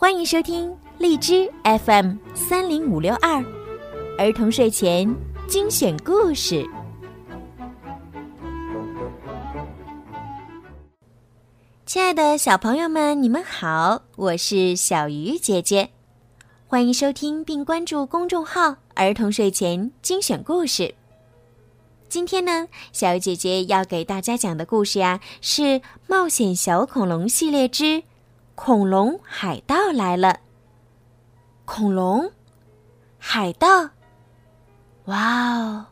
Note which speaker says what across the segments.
Speaker 1: 欢迎收听荔枝 FM 三零五六二儿童睡前精选故事。亲爱的小朋友们，你们好，我是小鱼姐姐，欢迎收听并关注公众号“儿童睡前精选故事”。今天呢，小鱼姐姐要给大家讲的故事呀，是《冒险小恐龙》系列之。恐龙海盗来了！恐龙，海盗，哇哦！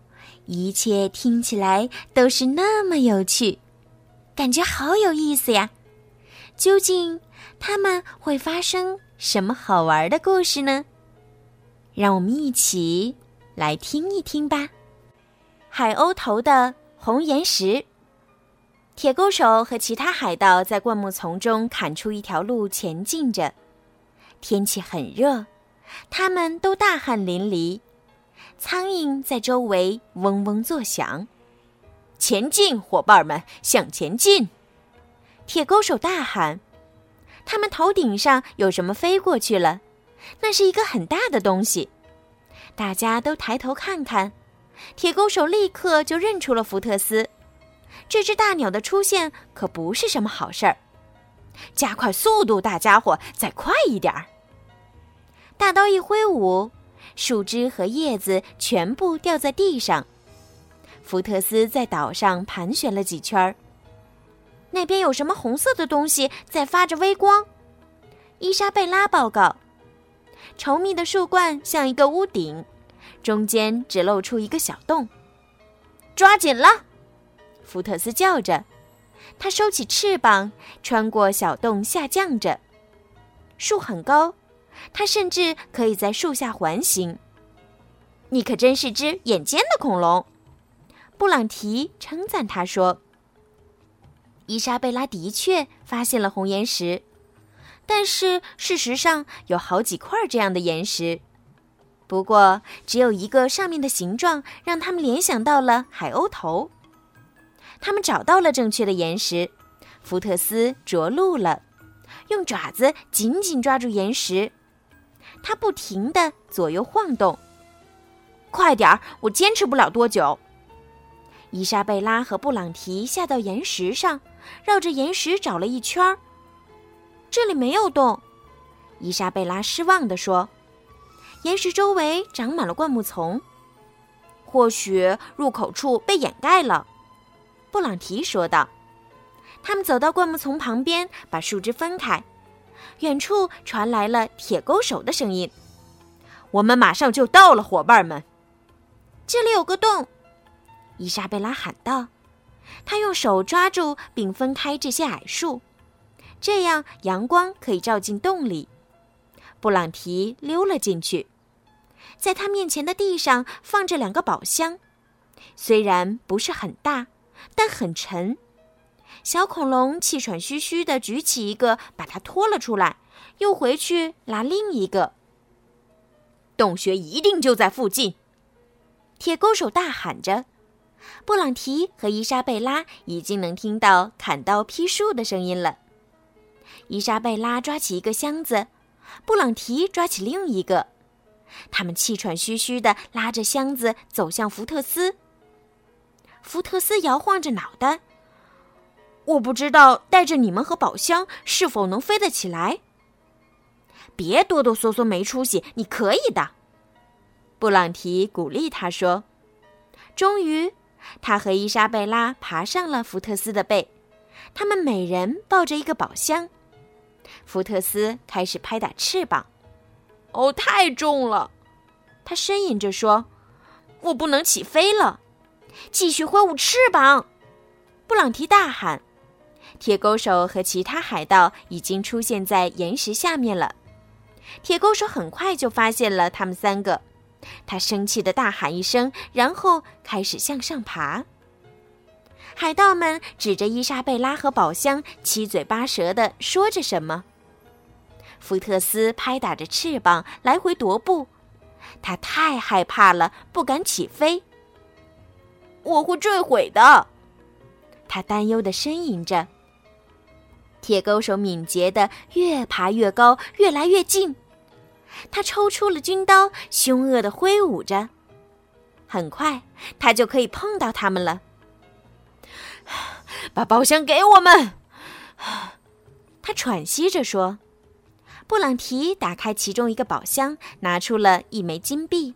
Speaker 1: 一切听起来都是那么有趣，感觉好有意思呀！究竟他们会发生什么好玩的故事呢？让我们一起来听一听吧。海鸥头的红岩石。铁钩手和其他海盗在灌木丛中砍出一条路前进着。天气很热，他们都大汗淋漓。苍蝇在周围嗡嗡作响。前进，伙伴们，向前进！铁钩手大喊。他们头顶上有什么飞过去了？那是一个很大的东西。大家都抬头看看，铁钩手立刻就认出了福特斯。这只大鸟的出现可不是什么好事儿，加快速度，大家伙，再快一点儿！大刀一挥舞，树枝和叶子全部掉在地上。福特斯在岛上盘旋了几圈儿，那边有什么红色的东西在发着微光？伊莎贝拉报告：稠密的树冠像一个屋顶，中间只露出一个小洞。抓紧了！福特斯叫着，他收起翅膀，穿过小洞下降着。树很高，他甚至可以在树下环形。你可真是只眼尖的恐龙，布朗提称赞他说。伊莎贝拉的确发现了红岩石，但是事实上有好几块这样的岩石，不过只有一个上面的形状让他们联想到了海鸥头。他们找到了正确的岩石，福特斯着陆了，用爪子紧紧抓住岩石，他不停地左右晃动。快点儿，我坚持不了多久。伊莎贝拉和布朗提下到岩石上，绕着岩石找了一圈儿，这里没有洞。伊莎贝拉失望地说：“岩石周围长满了灌木丛，或许入口处被掩盖了。”布朗提说道：“他们走到灌木丛旁边，把树枝分开。远处传来了铁钩手的声音：‘我们马上就到了，伙伴们！’这里有个洞。”伊莎贝拉喊道。她用手抓住并分开这些矮树，这样阳光可以照进洞里。布朗提溜了进去，在他面前的地上放着两个宝箱，虽然不是很大。但很沉，小恐龙气喘吁吁地举起一个，把它拖了出来，又回去拿另一个。洞穴一定就在附近，铁钩手大喊着。布朗提和伊莎贝拉已经能听到砍刀劈树的声音了。伊莎贝拉抓起一个箱子，布朗提抓起另一个，他们气喘吁吁地拉着箱子走向福特斯。福特斯摇晃着脑袋。我不知道带着你们和宝箱是否能飞得起来。别哆哆嗦嗦，没出息！你可以的。布朗提鼓励他说。终于，他和伊莎贝拉爬上了福特斯的背，他们每人抱着一个宝箱。福特斯开始拍打翅膀。哦，太重了！他呻吟着说：“我不能起飞了。”继续挥舞翅膀！布朗提大喊。铁钩手和其他海盗已经出现在岩石下面了。铁钩手很快就发现了他们三个，他生气的大喊一声，然后开始向上爬。海盗们指着伊莎贝拉和宝箱，七嘴八舌的说着什么。福特斯拍打着翅膀来回踱步，他太害怕了，不敢起飞。我会坠毁的，他担忧的呻吟着。铁钩手敏捷的越爬越高，越来越近。他抽出了军刀，凶恶的挥舞着。很快，他就可以碰到他们了。
Speaker 2: 把宝箱给我们，
Speaker 1: 他喘息着说。布朗提打开其中一个宝箱，拿出了一枚金币，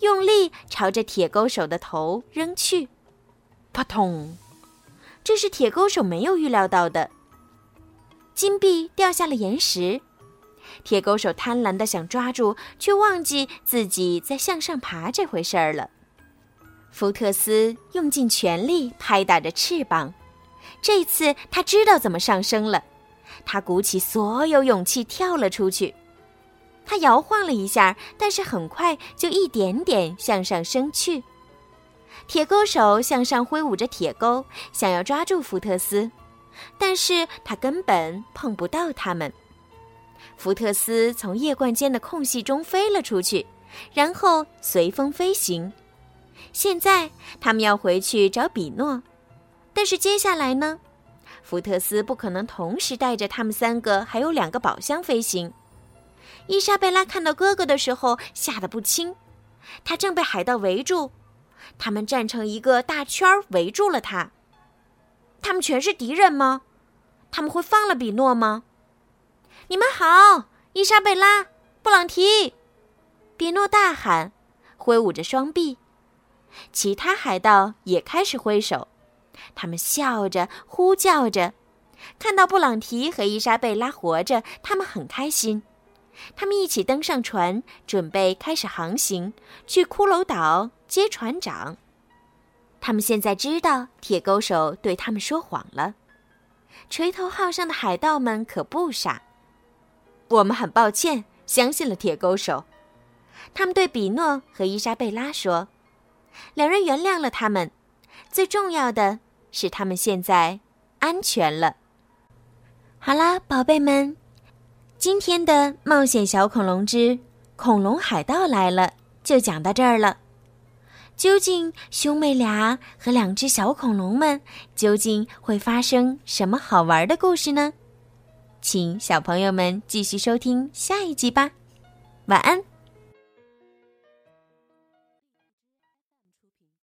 Speaker 1: 用力朝着铁钩手的头扔去。
Speaker 2: 扑通！
Speaker 1: 这是铁钩手没有预料到的。金币掉下了岩石，铁钩手贪婪的想抓住，却忘记自己在向上爬这回事儿了。福特斯用尽全力拍打着翅膀，这次他知道怎么上升了。他鼓起所有勇气跳了出去。他摇晃了一下，但是很快就一点点向上升去。铁钩手向上挥舞着铁钩，想要抓住福特斯，但是他根本碰不到他们。福特斯从叶冠间的空隙中飞了出去，然后随风飞行。现在他们要回去找比诺，但是接下来呢？福特斯不可能同时带着他们三个还有两个宝箱飞行。伊莎贝拉看到哥哥的时候吓得不轻，他正被海盗围住，他们站成一个大圈围住了他。他们全是敌人吗？他们会放了比诺吗？你们好，伊莎贝拉、布朗提，比诺大喊，挥舞着双臂。其他海盗也开始挥手。他们笑着呼叫着，看到布朗提和伊莎贝拉活着，他们很开心。他们一起登上船，准备开始航行，去骷髅岛接船长。他们现在知道铁钩手对他们说谎了。锤头号上的海盗们可不傻。我们很抱歉，相信了铁钩手。他们对比诺和伊莎贝拉说，两人原谅了他们。最重要的。是他们现在安全了。好啦，宝贝们，今天的《冒险小恐龙之恐龙海盗来了》就讲到这儿了。究竟兄妹俩和两只小恐龙们究竟会发生什么好玩的故事呢？请小朋友们继续收听下一集吧。晚安。